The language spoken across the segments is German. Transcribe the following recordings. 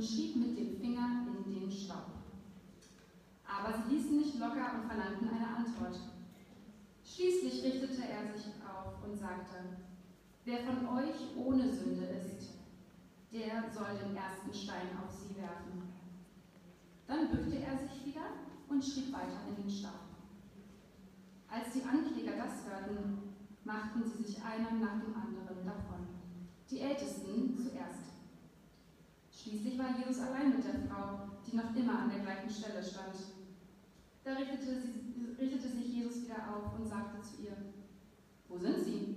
und schieb mit dem Finger in den Staub. Aber sie ließen nicht locker und verlangten eine Antwort. Schließlich richtete er sich auf und sagte, wer von euch ohne Sünde ist, der soll den ersten Stein auf sie werfen. Dann bückte er sich wieder und schrieb weiter in den Staub. Als die Ankläger das hörten, machten sie sich einer nach dem anderen davon. Die Ältesten zuerst. Schließlich war Jesus allein mit der Frau, die noch immer an der gleichen Stelle stand. Da richtete, sie, richtete sich Jesus wieder auf und sagte zu ihr, Wo sind sie?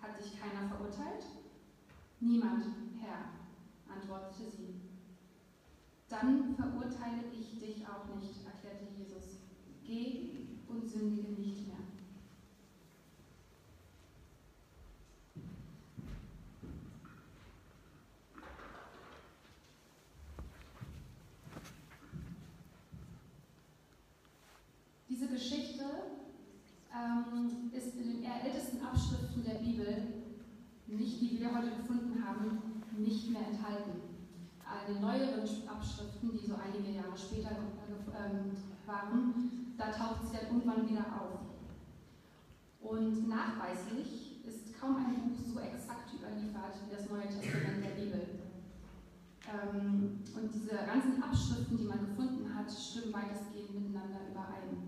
Hat dich keiner verurteilt? Niemand, Herr, antwortete sie. Dann verurteile ich dich auch nicht, erklärte Jesus. Geh und sündige nicht mehr. Diese Geschichte ähm, ist in den ältesten Abschriften der Bibel, nicht die wir heute gefunden haben, nicht mehr enthalten. Alle neueren Abschriften, die so einige Jahre später ähm, waren, da taucht sie dann irgendwann wieder auf. Und nachweislich ist kaum ein Buch so exakt überliefert wie das Neue Testament der Bibel. Ähm, und diese ganzen Abschriften, die man gefunden hat, stimmen weitestgehend miteinander überein.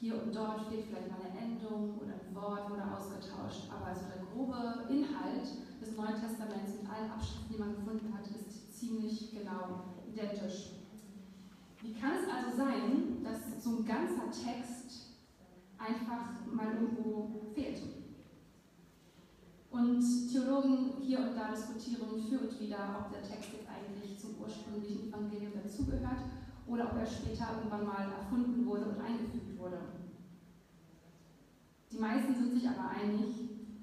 Hier und dort fehlt vielleicht mal eine Endung oder ein Wort wurde ausgetauscht, aber also der grobe Inhalt Neuen Testaments mit allen Abschriften, die man gefunden hat, ist ziemlich genau identisch. Wie kann es also sein, dass so ein ganzer Text einfach mal irgendwo fehlt? Und Theologen hier und da diskutieren für und wieder, ob der Text jetzt eigentlich zum ursprünglichen Evangelium dazugehört oder ob er später irgendwann mal erfunden wurde und eingefügt wurde. Die meisten sind sich aber einig,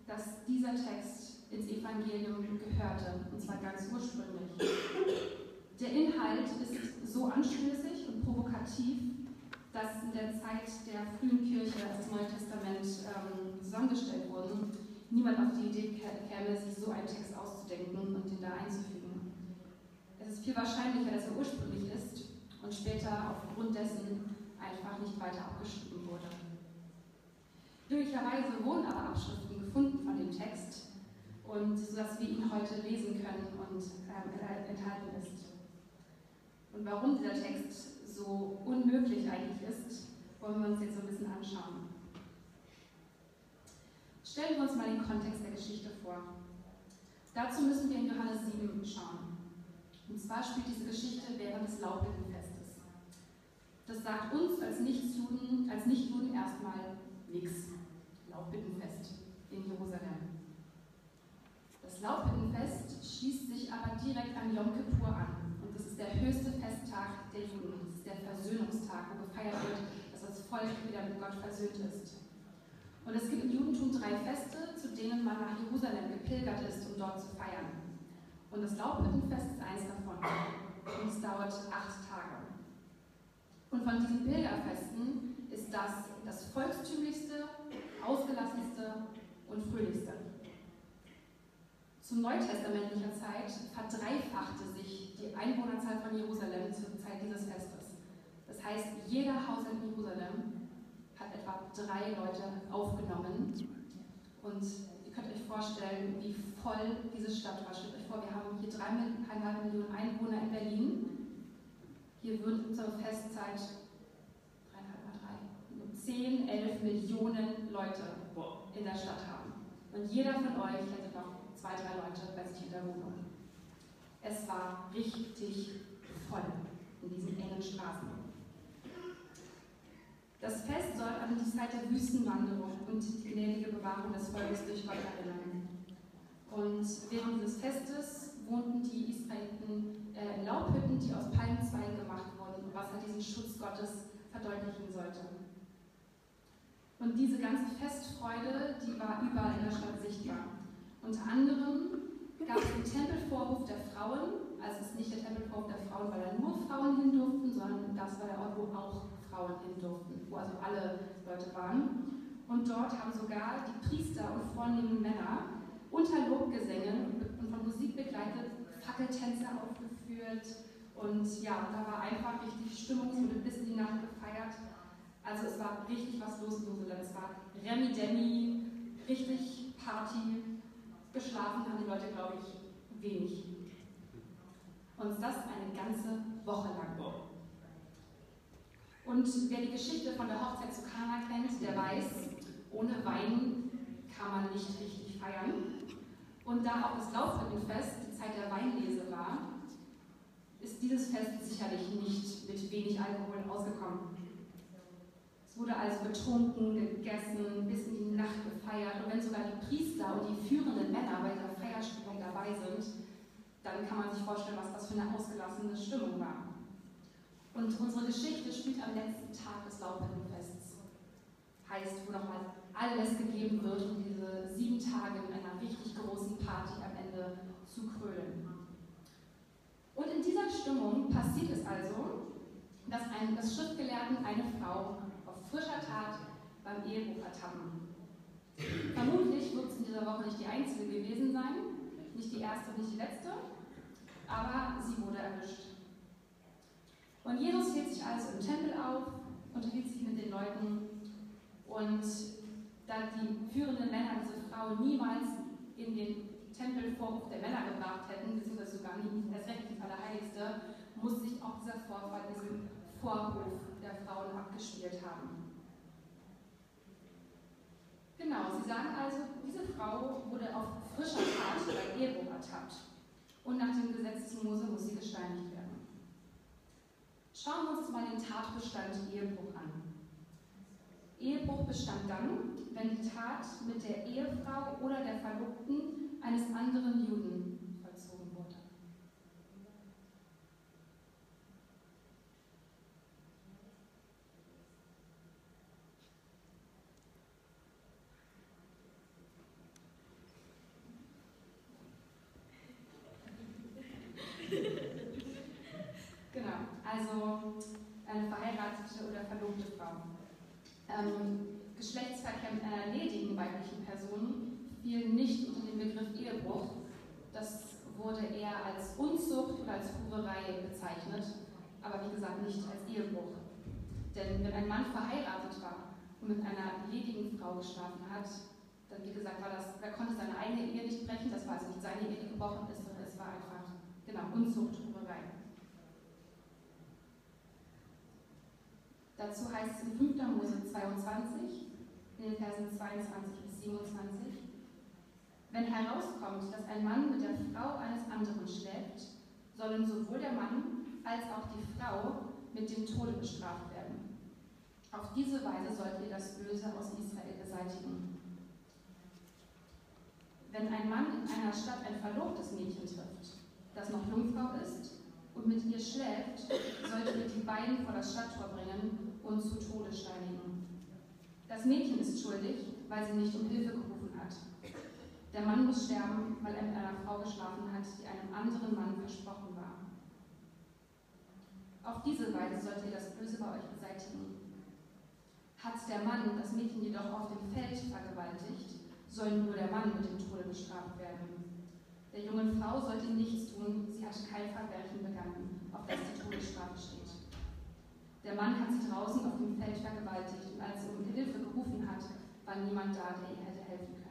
dass dieser Text ins Evangelium gehörte, und zwar ganz ursprünglich. Der Inhalt ist so anstößig und provokativ, dass in der Zeit der frühen Kirche, als das Neue Testament ähm, zusammengestellt wurde, niemand auf die Idee käme, sich so einen Text auszudenken und den da einzufügen. Es ist viel wahrscheinlicher, dass er ursprünglich ist und später aufgrund dessen einfach nicht weiter abgeschrieben wurde. Glücklicherweise wurden aber Abschriften gefunden von dem Text und sodass wir ihn heute lesen können und ähm, enthalten ist. Und warum dieser Text so unmöglich eigentlich ist, wollen wir uns jetzt so ein bisschen anschauen. Stellen wir uns mal den Kontext der Geschichte vor. Dazu müssen wir in Johannes 7 schauen. Und zwar spielt diese Geschichte während des Laubhüttenfestes. Das sagt uns als Nichtjuden, als Nichtjuden erstmal nichts. Laubhüttenfest in Jerusalem. Das Laubhüttenfest schließt sich aber direkt an Yom Kippur an. Und das ist der höchste Festtag der Juden. Das ist der Versöhnungstag, wo gefeiert wird, dass das Volk wieder mit Gott versöhnt ist. Und es gibt im Judentum drei Feste, zu denen man nach Jerusalem gepilgert ist, um dort zu feiern. Und das Laubhüttenfest ist eins davon. Und es dauert acht Tage. Und von diesen Pilgerfesten ist das das volkstümlichste, ausgelassenste und fröhlichste. Zu neutestamentlicher Zeit verdreifachte sich die Einwohnerzahl von Jerusalem zur Zeit dieses Festes. Das heißt, jeder Haushalt in Jerusalem hat etwa drei Leute aufgenommen. Und ihr könnt euch vorstellen, wie voll diese Stadt war. Stellt euch vor, wir haben hier dreieinhalb Millionen Einwohner in Berlin. Hier würden zur Festzeit 10, 11 Millionen Leute in der Stadt haben. Und jeder von euch hätte noch zwei, drei Leute bei sich in der Wohnung. Es war richtig voll in diesen engen Straßen. Das Fest soll an die Zeit der Wüstenwanderung und die gnädige Bewahrung des Volkes durch Gott erinnern. Und während des Festes wohnten die Israeliten äh, in Laubhütten, die aus Palmzweigen gemacht wurden, was halt diesen Schutz Gottes verdeutlichen sollte. Und diese ganze Festfreude, die war überall in der Stadt sichtbar. Unter anderem gab es den Tempelvorhof der Frauen, also es ist nicht der Tempelvorhof der Frauen, weil da nur Frauen hin durften, sondern das war der Ort, wo auch Frauen hin durften, wo also alle Leute waren. Und dort haben sogar die Priester und vornehmen Männer unter Lobgesängen und von Musik begleitet Fackeltänze aufgeführt. Und ja, da war einfach richtig Stimmung, es wurde bis in die Nacht gefeiert. Also es war richtig was los in Jerusalem. Es war Remi Demi, richtig Party. Geschlafen haben die Leute, glaube ich, wenig. Und das eine ganze Woche lang. Und wer die Geschichte von der Hochzeit zu Kana kennt, der weiß, ohne Wein kann man nicht richtig feiern. Und da auch das Laubhüttenfest die Zeit der Weinlese war, ist dieses Fest sicherlich nicht mit wenig Alkohol ausgekommen. Wurde also betrunken, gegessen, bis in die Nacht gefeiert. Und wenn sogar die Priester und die führenden Männer bei dieser Feierstimmung dabei sind, dann kann man sich vorstellen, was das für eine ausgelassene Stimmung war. Und unsere Geschichte spielt am letzten Tag des Laubhüttenfests. Heißt, wo nochmal alles gegeben wird, um diese sieben Tage in einer richtig großen Party am Ende zu krönen. Und in dieser Stimmung passiert es also, dass ein, das Schriftgelehrten eine Frau frischer Tat beim Ehebruch ertappen. Vermutlich wird es in dieser Woche nicht die einzige gewesen sein, nicht die erste und nicht die letzte, aber sie wurde erwischt. Und Jesus hielt sich also im Tempel auf, unterhielt sich mit den Leuten und da die führenden Männer diese Frau niemals in den Tempelvorhof der Männer gebracht hätten, beziehungsweise sogar nie das Recht ins Allerheiligste, muss sich auch dieser Vorfall in diesem Vorhof der Frauen abgespielt haben. Genau, Sie sagen also, diese Frau wurde auf frischer Tat bei Ehebruch ertappt und nach dem Gesetz des Mose muss sie gesteinigt werden. Schauen wir uns mal den Tatbestand Ehebruch an. Ehebruch bestand dann, wenn die Tat mit der Ehefrau oder der Verlobten eines anderen Juden vollzogen wurde. also eine verheiratete oder verlobte Frau. Ähm, Geschlechtsverkehr mit einer ledigen weiblichen Person fiel nicht unter den Begriff Ehebruch. Das wurde eher als Unzucht oder als Hurerei bezeichnet, aber wie gesagt nicht als Ehebruch. Denn wenn ein Mann verheiratet war und mit einer ledigen Frau geschlafen hat, dann wie gesagt war das, er konnte seine eigene Ehe nicht brechen, das war also nicht seine Ehe, die gebrochen ist, sondern es war einfach, genau, Unzucht, Hurerei. Dazu heißt es in 5. Mose 22, in den Versen 22 bis 27, wenn herauskommt, dass ein Mann mit der Frau eines anderen schläft, sollen sowohl der Mann als auch die Frau mit dem Tode bestraft werden. Auf diese Weise sollt ihr das Böse aus Israel beseitigen. Wenn ein Mann in einer Stadt ein verlobtes Mädchen trifft, das noch Jungfrau ist und mit ihr schläft, sollt ihr die beiden vor das Stadttor bringen und zu Tode steinigen. Das Mädchen ist schuldig, weil sie nicht um Hilfe gerufen hat. Der Mann muss sterben, weil er mit einer Frau geschlafen hat, die einem anderen Mann versprochen war. Auf diese Weise sollt ihr das Böse bei euch beseitigen. Hat der Mann das Mädchen jedoch auf dem Feld vergewaltigt, soll nur der Mann mit dem Tode bestraft werden. Der jungen Frau sollte nichts tun, sie hat kein Verbrechen begangen, auf das die Todesstrafe steht. Der Mann hat sie draußen auf dem Feld vergewaltigt und als sie um Hilfe gerufen hat, war niemand da, der ihr hätte helfen können.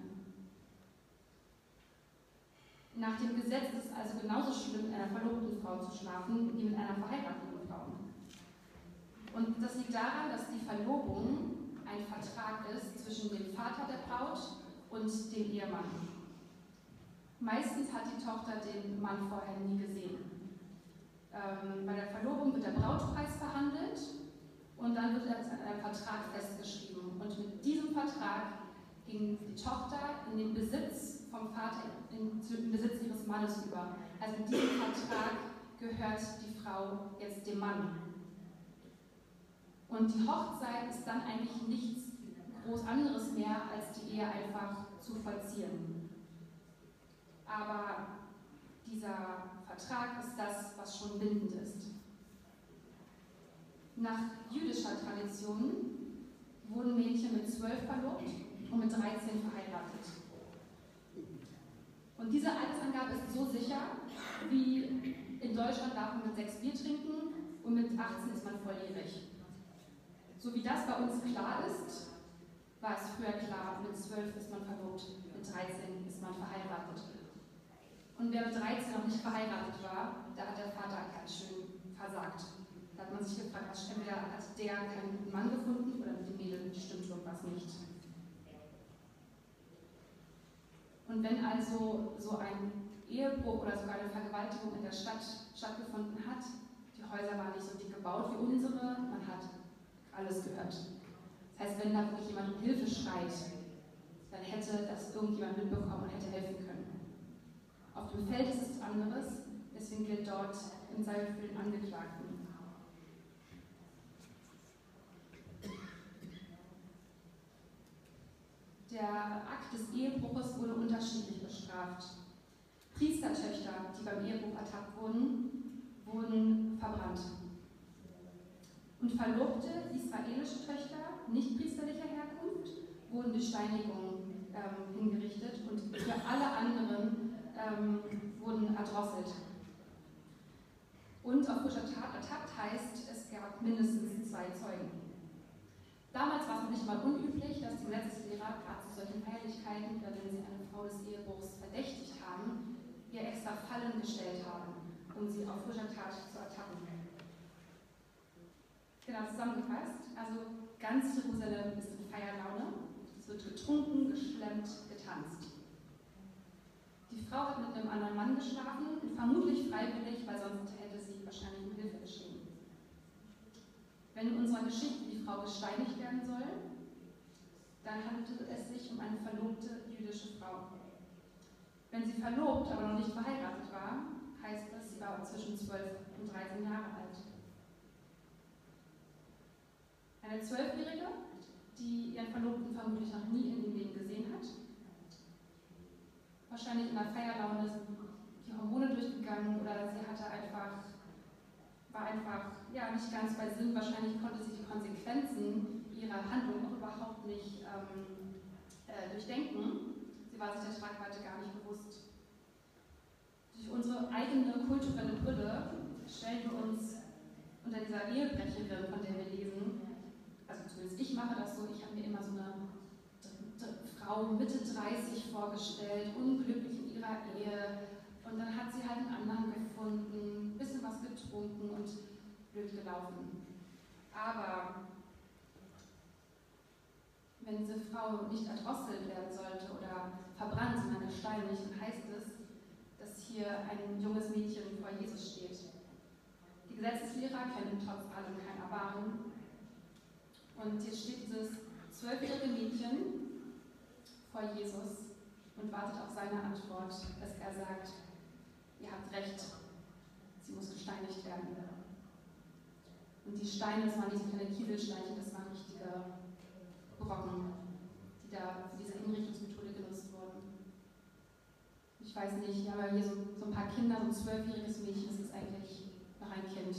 Nach dem Gesetz ist es also genauso schlimm, mit einer verlobten Frau zu schlafen, wie mit einer verheirateten Frau. Und das liegt daran, dass die Verlobung ein Vertrag ist zwischen dem Vater der Braut und dem Ehemann. Meistens hat die Tochter den Mann vorher nie gesehen. Ähm, bei der Verlobung wird der Braut das in einem Vertrag festgeschrieben. Und mit diesem Vertrag ging die Tochter in den Besitz vom Vater, in den Besitz ihres Mannes über. Also mit diesem Vertrag gehört die Frau jetzt dem Mann. Und die Hochzeit ist dann eigentlich nichts groß anderes mehr, als die Ehe einfach zu vollziehen. Aber dieser Vertrag ist das, was schon bindend ist. Nach jüdischer Tradition wurden Mädchen mit zwölf verlobt und mit 13 verheiratet. Und diese Altersangabe ist so sicher, wie in Deutschland darf man mit sechs Bier trinken und mit 18 ist man volljährig. So wie das bei uns klar ist, war es früher klar, mit 12 ist man verlobt, mit 13 ist man verheiratet. Und wer mit 13 noch nicht verheiratet war, da hat der Vater ganz schön versagt. Da hat man sich gefragt, entweder hat der keinen guten Mann gefunden oder mit dem Mädel stimmt irgendwas nicht. Und wenn also so ein Ehebruch oder sogar eine Vergewaltigung in der Stadt stattgefunden hat, die Häuser waren nicht so dick gebaut wie unsere, man hat alles gehört. Das heißt, wenn da wirklich jemand um Hilfe schreit, dann hätte das irgendjemand mitbekommen und hätte helfen können. Auf dem Feld ist es anderes, deswegen gilt dort in Salbe für den Angeklagten. Der Akt des Ehebruches wurde unterschiedlich bestraft. Priestertöchter, die beim Ehebruch ertappt wurden, wurden verbrannt. Und verlobte israelische Töchter nicht priesterlicher Herkunft wurden durch Steinigung ähm, hingerichtet und für alle anderen ähm, wurden erdrosselt. Und auf frischer Tat ertappt heißt, es gab mindestens zwei Zeugen. Damals war es nicht mal unüblich, dass die Gesetzeslehrer gerade zu solchen Feierlichkeiten oder wenn sie eine Frau des Ehebruchs verdächtigt haben, ihr extra Fallen gestellt haben, um sie auf frischer Tat zu ertappen. Genau zusammengefasst, also ganz Jerusalem ist in Feierlaune, es wird getrunken, geschlemmt, getanzt. Frau hat mit einem anderen Mann geschlafen, vermutlich freiwillig, weil sonst hätte sie wahrscheinlich um Hilfe geschrien. Wenn in unserer Geschichte die Frau gesteinigt werden soll, dann handelt es sich um eine verlobte jüdische Frau. Wenn sie verlobt, aber noch nicht verheiratet war, heißt das, sie war zwischen 12 und 13 Jahre alt. Eine Zwölfjährige, die ihren Verlobten vermutlich noch nie in dem Leben gesehen hat. Wahrscheinlich in der Feierlaune die Hormone durchgegangen oder sie hatte einfach war einfach ja, nicht ganz bei Sinn. Wahrscheinlich konnte sie die Konsequenzen ihrer Handlung auch überhaupt nicht ähm, äh, durchdenken. Sie war sich der Tragweite gar nicht bewusst. Durch unsere eigene kulturelle Brille stellen wir uns unter dieser Ehebrecherin, von der wir lesen, also zumindest ich mache das so, ich habe mir immer so eine Frau Mitte 30 vorgestellt, unglücklich in ihrer Ehe, und dann hat sie halt einen anderen gefunden, ein bisschen was getrunken und blöd gelaufen. Aber wenn diese Frau nicht erdrosselt werden sollte oder verbrannt, sondern gesteinigt, dann heißt es, dass hier ein junges Mädchen vor Jesus steht. Die Gesetzeslehrer kennen trotz allem kein Erbarmen. Und hier steht dieses zwölfjährige Mädchen vor Jesus und wartet auf seine Antwort, dass er sagt, ihr habt recht, sie muss gesteinigt werden. Und die Steine, das waren nicht kleine Kieselsteinchen, das waren richtige Brocken, die da für diese Hinrichtungsmethode genutzt wurden. Ich weiß nicht, wir haben hier so, so ein paar Kinder, so ein zwölfjähriges Mädchen, das ist eigentlich noch ein Kind.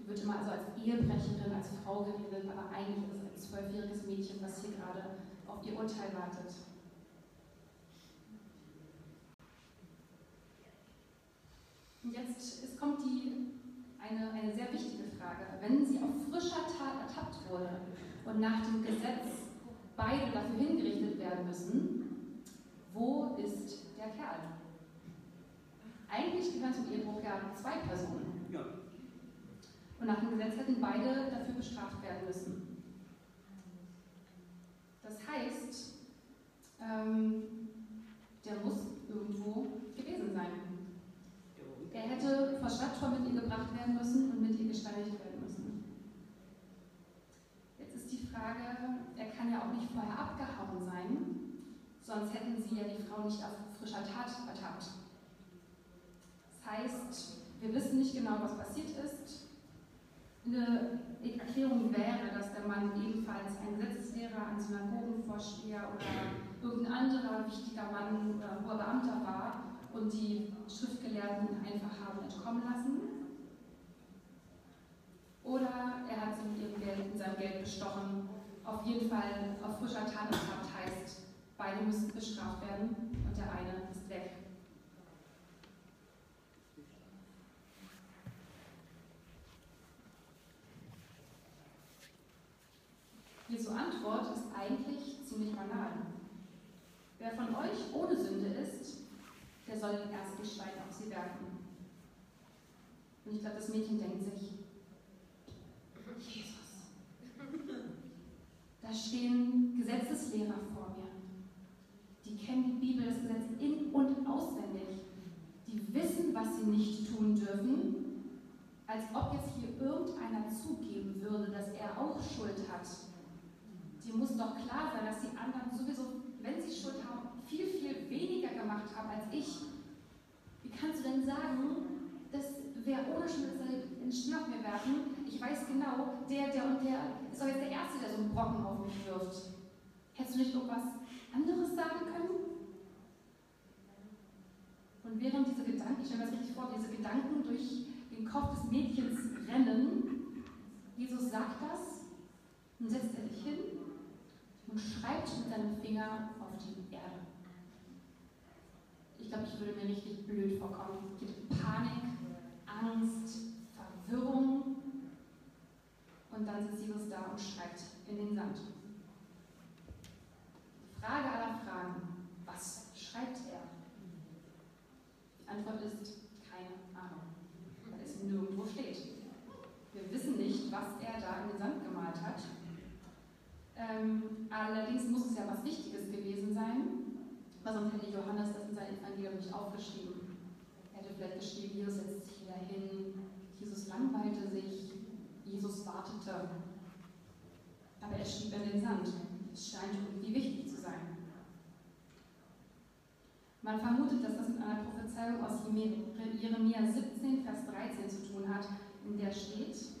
Die wird immer also als Ehebrecherin, als Frau geredet, aber eigentlich ist es ein zwölfjähriges Mädchen, was hier gerade auf ihr Urteil wartet. Und jetzt es kommt die, eine, eine sehr wichtige Frage. Wenn sie auf frischer Tat ertappt wurde und nach dem Gesetz beide dafür hingerichtet werden müssen, wo ist der Kerl? Eigentlich gehören zum Ehebruch ja zwei Personen. Ja. Und nach dem Gesetz hätten beide dafür bestraft werden müssen. Das heißt, ähm, der muss irgendwo gewesen sein. Er hätte vor Stadttor mit ihr gebracht werden müssen und mit ihr gesteinigt werden müssen. vorher abgehauen sein, sonst hätten sie ja die Frau nicht auf frischer Tat ertappt. Das heißt, wir wissen nicht genau, was passiert ist. Eine Erklärung wäre, dass der Mann ebenfalls ein Gesetzeslehrer, ein Synagogenvorsteher oder irgendein anderer wichtiger Mann oder hoher Beamter war und die Schriftgelehrten einfach haben entkommen lassen. Oder er hat sie mit ihrem Geld, mit seinem Geld bestochen. Auf jeden Fall auf frischer Tat heißt, beide müssen bestraft werden und der eine ist weg. Jesu Antwort ist eigentlich ziemlich banal. Wer von euch ohne Sünde ist, der soll den ersten Stein auf sie werfen. Und ich glaube, das Mädchen denkt sich, Jesus, da stehen Gesetzeslehrer vor mir. Die kennen die Bibel, das Gesetz in- und auswendig. Die wissen, was sie nicht tun dürfen, als ob jetzt hier irgendeiner zugeben würde, dass er auch Schuld hat die muss doch klar sein, dass die anderen sowieso, wenn sie Schuld haben, viel, viel weniger gemacht haben als ich. Wie kannst du denn sagen, dass wer ohne Schuld ist, den Stein auf mir werfen? Ich weiß genau, der, der und der ist doch jetzt der Erste, der so einen Brocken auf mich wirft. Hättest du nicht irgendwas anderes sagen können? Und während diese Gedanken, ich stelle mir das richtig vor, diese Gedanken durch den Kopf des Mädchens rennen, Jesus sagt das und setzt er sich hin und schreibt mit seinem Finger auf die Erde. Ich glaube, ich würde mir richtig blöd vorkommen. Es gibt Panik, Angst, Verwirrung. Und dann sitzt Jesus da und schreibt in den Sand. Frage aller Fragen. Was schreibt er? Die Antwort ist keine Ahnung, weil es nirgendwo steht. Wir wissen nicht, was er da in den Sand. Ähm, allerdings muss es ja was Wichtiges gewesen sein, weil sonst hätte Johannes das in seinem Evangelium nicht aufgeschrieben. Er hätte vielleicht geschrieben, Jesus setzt sich wieder hin, Jesus langweilte sich, Jesus wartete. Aber er schrieb in den Sand. Es scheint irgendwie wichtig zu sein. Man vermutet, dass das mit einer Prophezeiung aus Jeremia 17, Vers 13 zu tun hat, in der steht,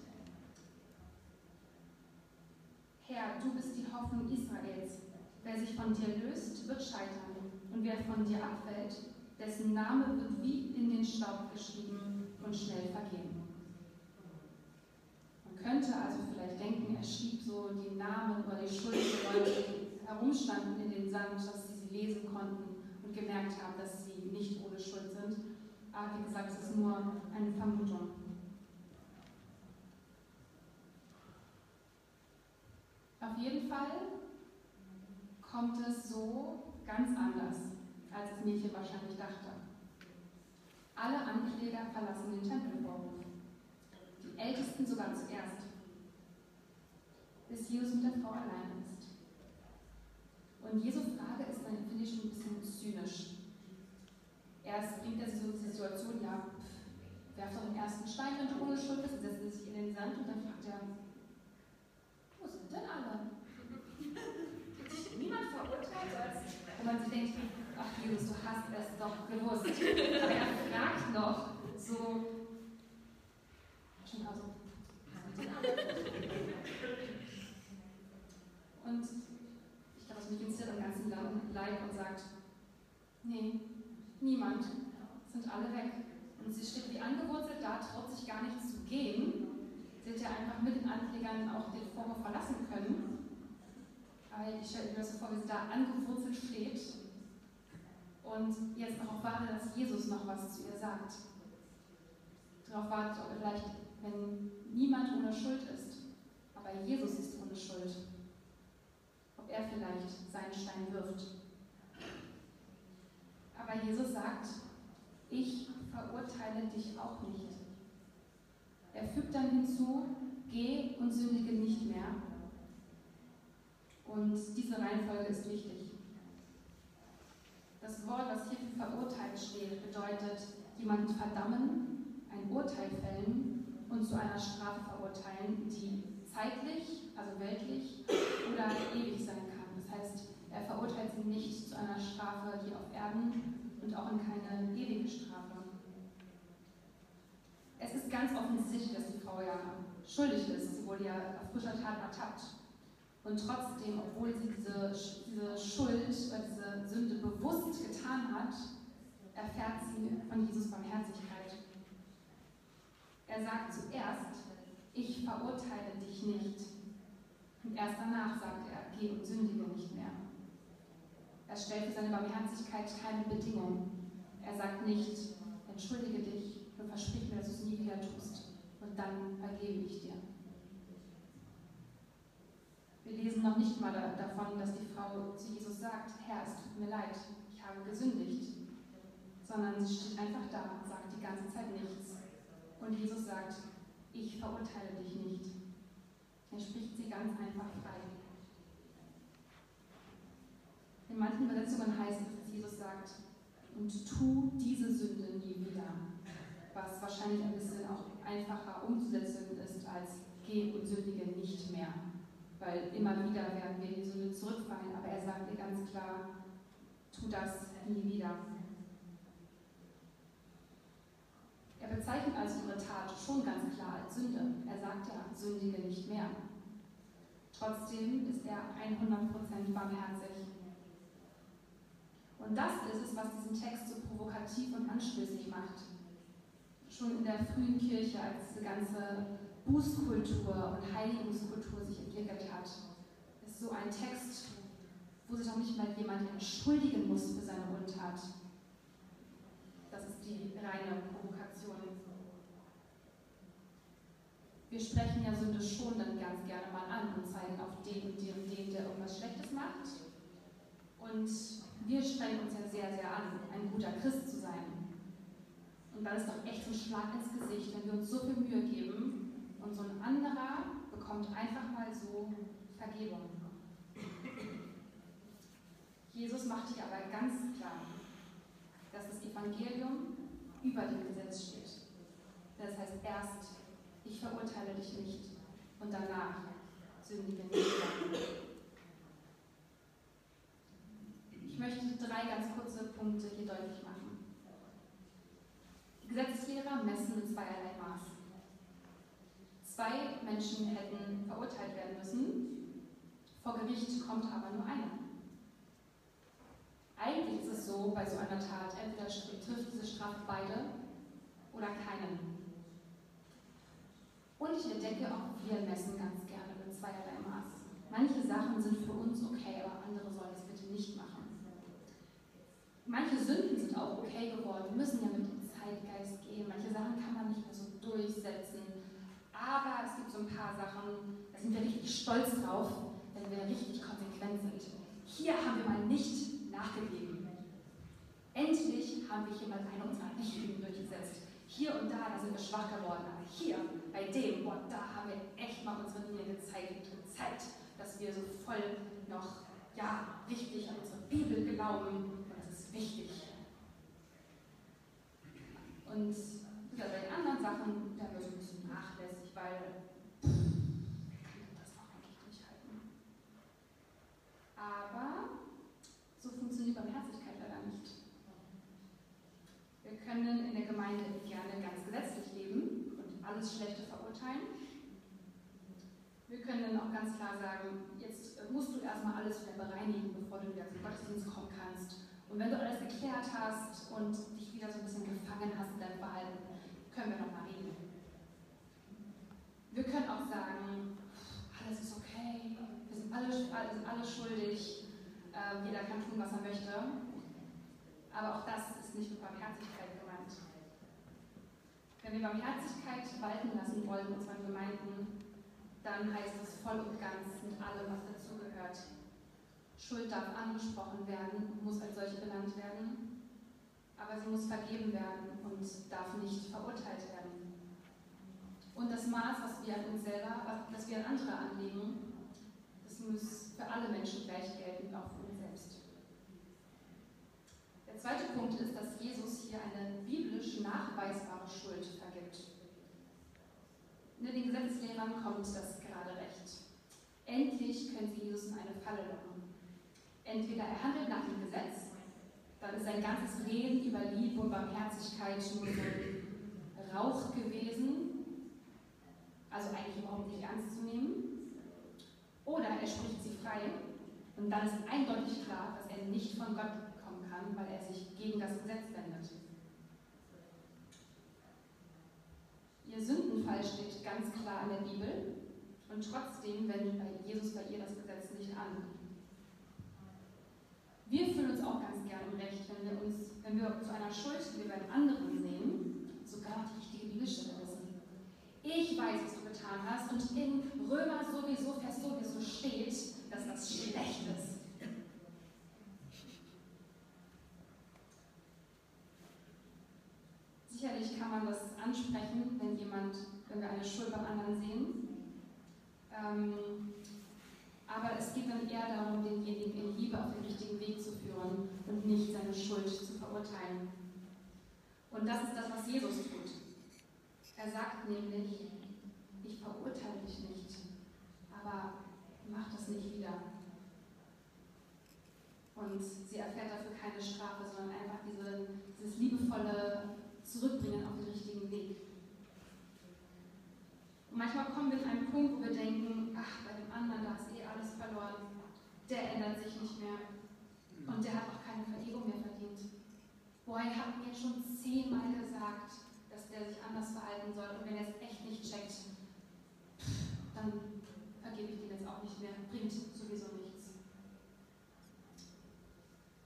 Herr, du bist die Hoffnung Israels. Wer sich von dir löst, wird scheitern. Und wer von dir abfällt, dessen Name wird wie in den Staub geschrieben und schnell vergehen. Man könnte also vielleicht denken, er schrieb so die Namen oder die Schuld der Leute, die herumstanden in den Sand, dass sie sie lesen konnten und gemerkt haben, dass sie nicht ohne Schuld sind. Aber wie gesagt, es ist nur eine Vermutung. Auf jeden Fall kommt es so ganz anders, als das Mädchen wahrscheinlich dachte. Alle Ankläger verlassen den Tempelvorhof. Die Ältesten sogar zuerst, bis Jesus mit der Frau allein ist. Und Jesu Frage ist dann, finde ich, schon ein bisschen zynisch. Erst bringt er sie so in die Situation, ja, pff, werf doch den ersten Stein, wenn du ohne Schuld bist, und setzt sich in den Sand und dann fragt er, denn alle? Niemand verurteilt, als wenn man sich denkt, ach Jesus, du hast es doch gewusst. Aber er fragt noch so, schon also, wo? Und ich glaube, es mich inszeniert am ganzen Leib und sagt, nee, niemand, sind alle weg. Und sie steht wie angewurzelt da, traut sich gar nicht zu gehen. Hätte ja einfach mit den Anklägern auch den Vorhof verlassen können. Aber ich stelle mir das so vor, wie sie da angewurzelt steht und jetzt darauf wartet, dass Jesus noch was zu ihr sagt. Darauf wartet, ob er vielleicht, wenn niemand ohne Schuld ist, aber Jesus ist ohne Schuld, ob er vielleicht seinen Stein wirft. Aber Jesus sagt, ich verurteile dich auch nicht. Er fügt dann hinzu, geh und sündige nicht mehr. Und diese Reihenfolge ist wichtig. Das Wort, was hier für verurteilt steht, bedeutet jemanden verdammen, ein Urteil fällen und zu einer Strafe verurteilen, die zeitlich, also weltlich oder ewig sein kann. Das heißt, er verurteilt sie nicht zu einer Strafe hier auf Erden und auch in keine ewige Strafe. Es ist ganz offensichtlich, dass die Frau ja schuldig ist. Sie wurde ja auf frischer Tat ertappt. Und trotzdem, obwohl sie diese, diese Schuld diese Sünde bewusst getan hat, erfährt sie von Jesus Barmherzigkeit. Er sagt zuerst, ich verurteile dich nicht. Und erst danach sagt er, geh und sündige nicht mehr. Er stellt für seine Barmherzigkeit keine Bedingung. Er sagt nicht, entschuldige dich versprich mir, dass du es nie wieder tust. Und dann vergebe ich dir. Wir lesen noch nicht mal davon, dass die Frau zu Jesus sagt, Herr, es tut mir leid, ich habe gesündigt. Sondern sie steht einfach da und sagt die ganze Zeit nichts. Und Jesus sagt, ich verurteile dich nicht. Er spricht sie ganz einfach frei. In manchen Übersetzungen heißt es, dass Jesus sagt, und tu diese Sünde nie wieder. Was wahrscheinlich ein bisschen auch einfacher umzusetzen ist als geh und sündige nicht mehr weil immer wieder werden wir in die Sünde zurückfallen. Aber er sagt ihr ganz klar, tu das nie wieder. Er bezeichnet also ihre Tat schon ganz klar als Sünde. Er sagt ja, sündige nicht mehr. Trotzdem ist er 100% barmherzig. Und das ist es, was diesen Text so provokativ und anstößig macht. Schon in der frühen Kirche, als diese ganze Bußkultur und Heiligungskultur sich entwickelt hat, ist so ein Text, wo sich auch nicht mal jemand entschuldigen muss für seine Untat. Das ist die reine Provokation. Wir sprechen ja Sünde schon dann ganz gerne mal an und zeigen auf den und den den, der irgendwas Schlechtes macht. Und wir strengen uns ja sehr, sehr an, ein guter Christ zu sein. Und dann ist doch echt so ein Schlag ins Gesicht, wenn wir uns so viel Mühe geben, und so ein anderer bekommt einfach mal so Vergebung. Jesus macht hier aber ganz klar, dass das Evangelium über dem Gesetz steht. Das heißt erst, ich verurteile dich nicht und danach sündige nicht. Ich möchte drei ganz kurze Punkte hier deutlich machen. Die Gesetzeslehrer messen mit zweierlei Maß. Zwei Menschen hätten verurteilt werden müssen, vor Gericht kommt aber nur einer. Eigentlich ist es so bei so einer Tat, entweder trifft diese Strafe beide oder keinen. Und ich entdecke auch, wir messen ganz gerne mit zweierlei Maß. Manche Sachen sind für uns okay, aber andere sollen es bitte nicht machen. Manche Sünden sind auch okay geworden, müssen ja mit Zeitgeist gehen. Manche Sachen kann man nicht mehr so durchsetzen. Aber es gibt so ein paar Sachen, da sind wir richtig stolz drauf, wenn wir richtig konsequent sind. Hier haben wir mal nicht nachgegeben. Endlich haben wir hier mal eine unserer Richtlinien durchgesetzt. Hier und da, da sind wir schwach geworden. Aber hier, bei dem, boah, da haben wir echt mal unsere Linie gezeigt, gezeigt, dass wir so voll noch, ja, richtig an unsere Bibel glauben. Und das ist wichtig. Und bei den anderen Sachen, da wird ein bisschen nachlässig, weil pff, kann das auch eigentlich durchhalten. Aber so funktioniert Barmherzigkeit leider nicht. Wir können in der Gemeinde gerne ganz gesetzlich leben und alles Schlechte verurteilen. Wir können dann auch ganz klar sagen, jetzt musst du erstmal alles wieder bereinigen, bevor du wieder zum Gottesdienst kommen kannst. Und wenn du alles geklärt hast und dich wieder so ein bisschen gefangen hast in deinem Verhalten, können wir nochmal reden. Wir können auch sagen, alles ist okay, wir sind alle, sind alle schuldig, äh, jeder kann tun, was er möchte. Aber auch das ist nicht mit Barmherzigkeit gemeint. Wenn wir Barmherzigkeit walten lassen wollen in unseren Gemeinden, dann heißt es voll und ganz mit allem, was dazugehört. Schuld darf angesprochen werden und muss als solche benannt werden aber sie muss vergeben werden und darf nicht verurteilt werden. Und das Maß, was wir an uns selber, was wir an andere anlegen, das muss für alle Menschen gleich gelten, auch für uns selbst. Der zweite Punkt ist, dass Jesus hier eine biblisch nachweisbare Schuld vergibt. In den Gesetzeslehrern kommt das gerade recht. Endlich können sie Jesus in eine Falle locken. Entweder er handelt nach dem Gesetz, dann ist sein ganzes Reden über Liebe und Barmherzigkeit nur so Rauch gewesen, also eigentlich überhaupt nicht ernst zu nehmen. Oder er spricht sie frei und dann ist eindeutig klar, dass er nicht von Gott kommen kann, weil er sich gegen das Gesetz wendet. Ihr Sündenfall steht ganz klar in der Bibel und trotzdem wendet Jesus bei ihr das Gesetz nicht an. Wir fühlen uns auch ganz gerne im Recht, wenn wir uns, wenn wir zu einer Schuld, die wir beim anderen sehen, sogar die richtige Bibelstelle wissen. Ich weiß, was du getan hast und in Römer sowieso, Vers sowieso steht, dass das schlecht ist. Sicherlich kann man das ansprechen, wenn jemand, wenn wir eine Schuld beim anderen sehen. Ähm, aber es geht dann eher darum, denjenigen in Liebe auf den richtigen Weg zu führen und nicht seine Schuld zu verurteilen. Und das ist das, was Jesus tut. Er sagt nämlich, ich verurteile dich nicht, aber mach das nicht wieder. Und sie erfährt dafür keine Strafe, sondern einfach diese, dieses liebevolle Zurückbringen auf den richtigen Weg. Und manchmal kommen wir in einen Punkt, wo wir denken, ach, bei dem anderen, da ist alles verloren. Der ändert sich nicht mehr. Und der hat auch keine Vergebung mehr verdient. Boah, er hat mir schon zehnmal gesagt, dass der sich anders verhalten soll. Und wenn er es echt nicht checkt, dann vergebe ich ihm jetzt auch nicht mehr. Bringt sowieso nichts.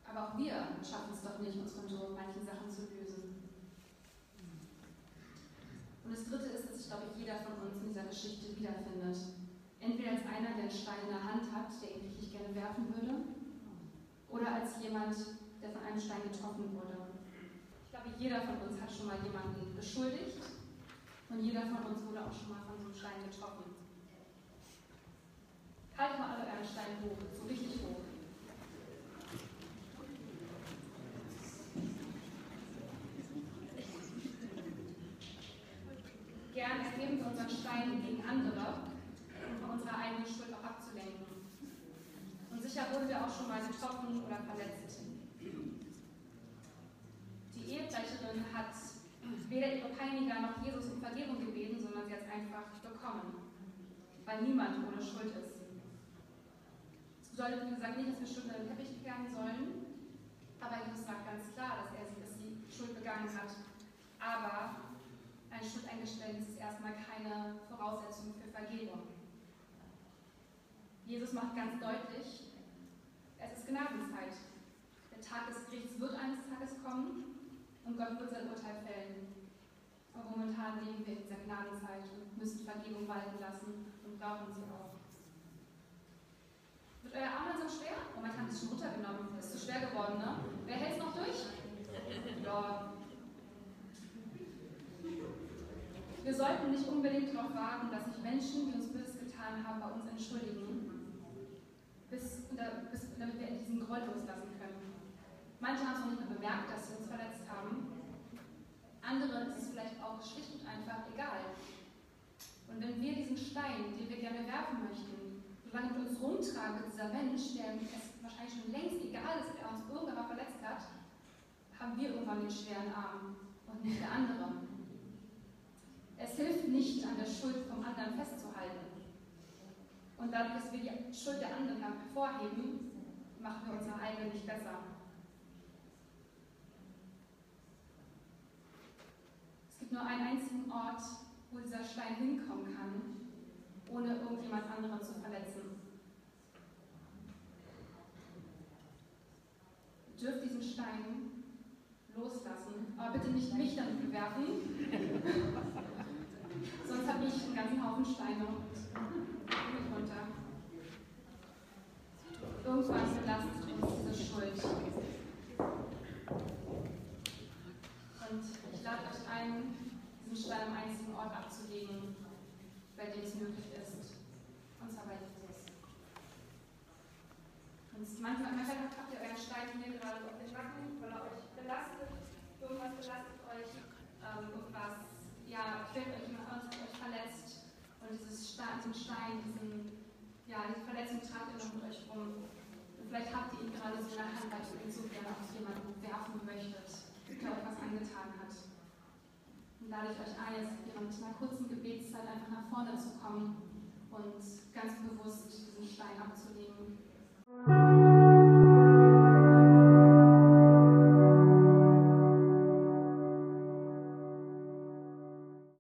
Aber auch wir schaffen es doch nicht, uns von so manchen Sachen zu lösen. Und das Dritte ist, dass sich, glaube ich, jeder von uns in dieser Geschichte wiederfindet. Entweder als einer, der einen Stein in der Hand hat, der ihn richtig gerne werfen würde, oder als jemand, der von einem Stein getroffen wurde. Ich glaube, jeder von uns hat schon mal jemanden beschuldigt und jeder von uns wurde auch schon mal von so einem Stein getroffen. Halt mal alle euren Stein hoch, so richtig hoch. Gern erheben wir unseren Stein gegen andere, von unserer eigenen Schuld. Und sicher wurden wir auch schon mal getroffen oder verletzt. Die Ehebrecherin hat weder ihre Peiniger noch Jesus um Vergebung gebeten, sondern sie hat es einfach bekommen, weil niemand ohne Schuld ist. Es bedeutet, wie gesagt, nicht, dass wir Schuld unter den Teppich kehren sollen, aber Jesus sagt ganz klar, dass er sie, dass sie Schuld begangen hat. Aber ein Schuldeingeständnis ist erstmal keine Voraussetzung für Vergebung. Jesus macht ganz deutlich, es ist Gnadenzeit. Der Tag des Gerichts wird eines Tages kommen und Gott wird sein Urteil fällen. Aber momentan leben wir in dieser Gnadenzeit und müssen Vergebung walten lassen und brauchen sie auch. Wird euer Arm so schwer? Oh, manche haben es schon runtergenommen. Ist zu schwer geworden, ne? Wer hält es noch durch? Ja, Wir sollten nicht unbedingt darauf warten, dass sich Menschen, die uns Böses getan haben, bei uns entschuldigen, bis, bis, damit wir diesen Groll loslassen können. Manche haben es noch nicht mehr bemerkt, dass sie uns verletzt haben. Anderen ist es vielleicht auch schlicht und einfach egal. Und wenn wir diesen Stein, den wir gerne werfen möchten, solange mit uns rumtragen, dieser Mensch, der es wahrscheinlich schon längst egal ist, der uns irgendwann mal verletzt hat, haben wir irgendwann den schweren Arm und nicht der andere. Es hilft nicht, an der Schuld vom anderen festzuhalten. Und dadurch, dass wir die Schuld der anderen hervorheben, machen wir unsere eigene nicht besser. Es gibt nur einen einzigen Ort, wo dieser Stein hinkommen kann, ohne irgendjemand anderen zu verletzen. Ihr dürft diesen Stein loslassen, aber bitte nicht mich damit bewerfen. Sonst habe ich einen ganzen Haufen Steine und mich runter. Irgendwann belastet uns diese Schuld. Und ich lade euch ein, diesen Stein am einzigen Ort abzulegen, bei dem es möglich ist. Und zwar bei Jesus. Manchmal, manchmal habt ihr euren Stein hier gerade auf den Nacken, weil er euch belastet. Irgendwas belastet euch. Ähm, irgendwas ja, quält euch, euch verletzt und dieses Stein, diesen Stein, diesen, ja, diese Verletzung tragt ihr noch mit euch rum. Und Vielleicht habt ihr ihn gerade so in der Hand, weil ihr ihn so gerne auf jemanden werfen möchtet, der euch was angetan hat. Und lade ich euch ein, jetzt während einer kurzen Gebetszeit einfach nach vorne zu kommen und ganz bewusst diesen Stein abzulegen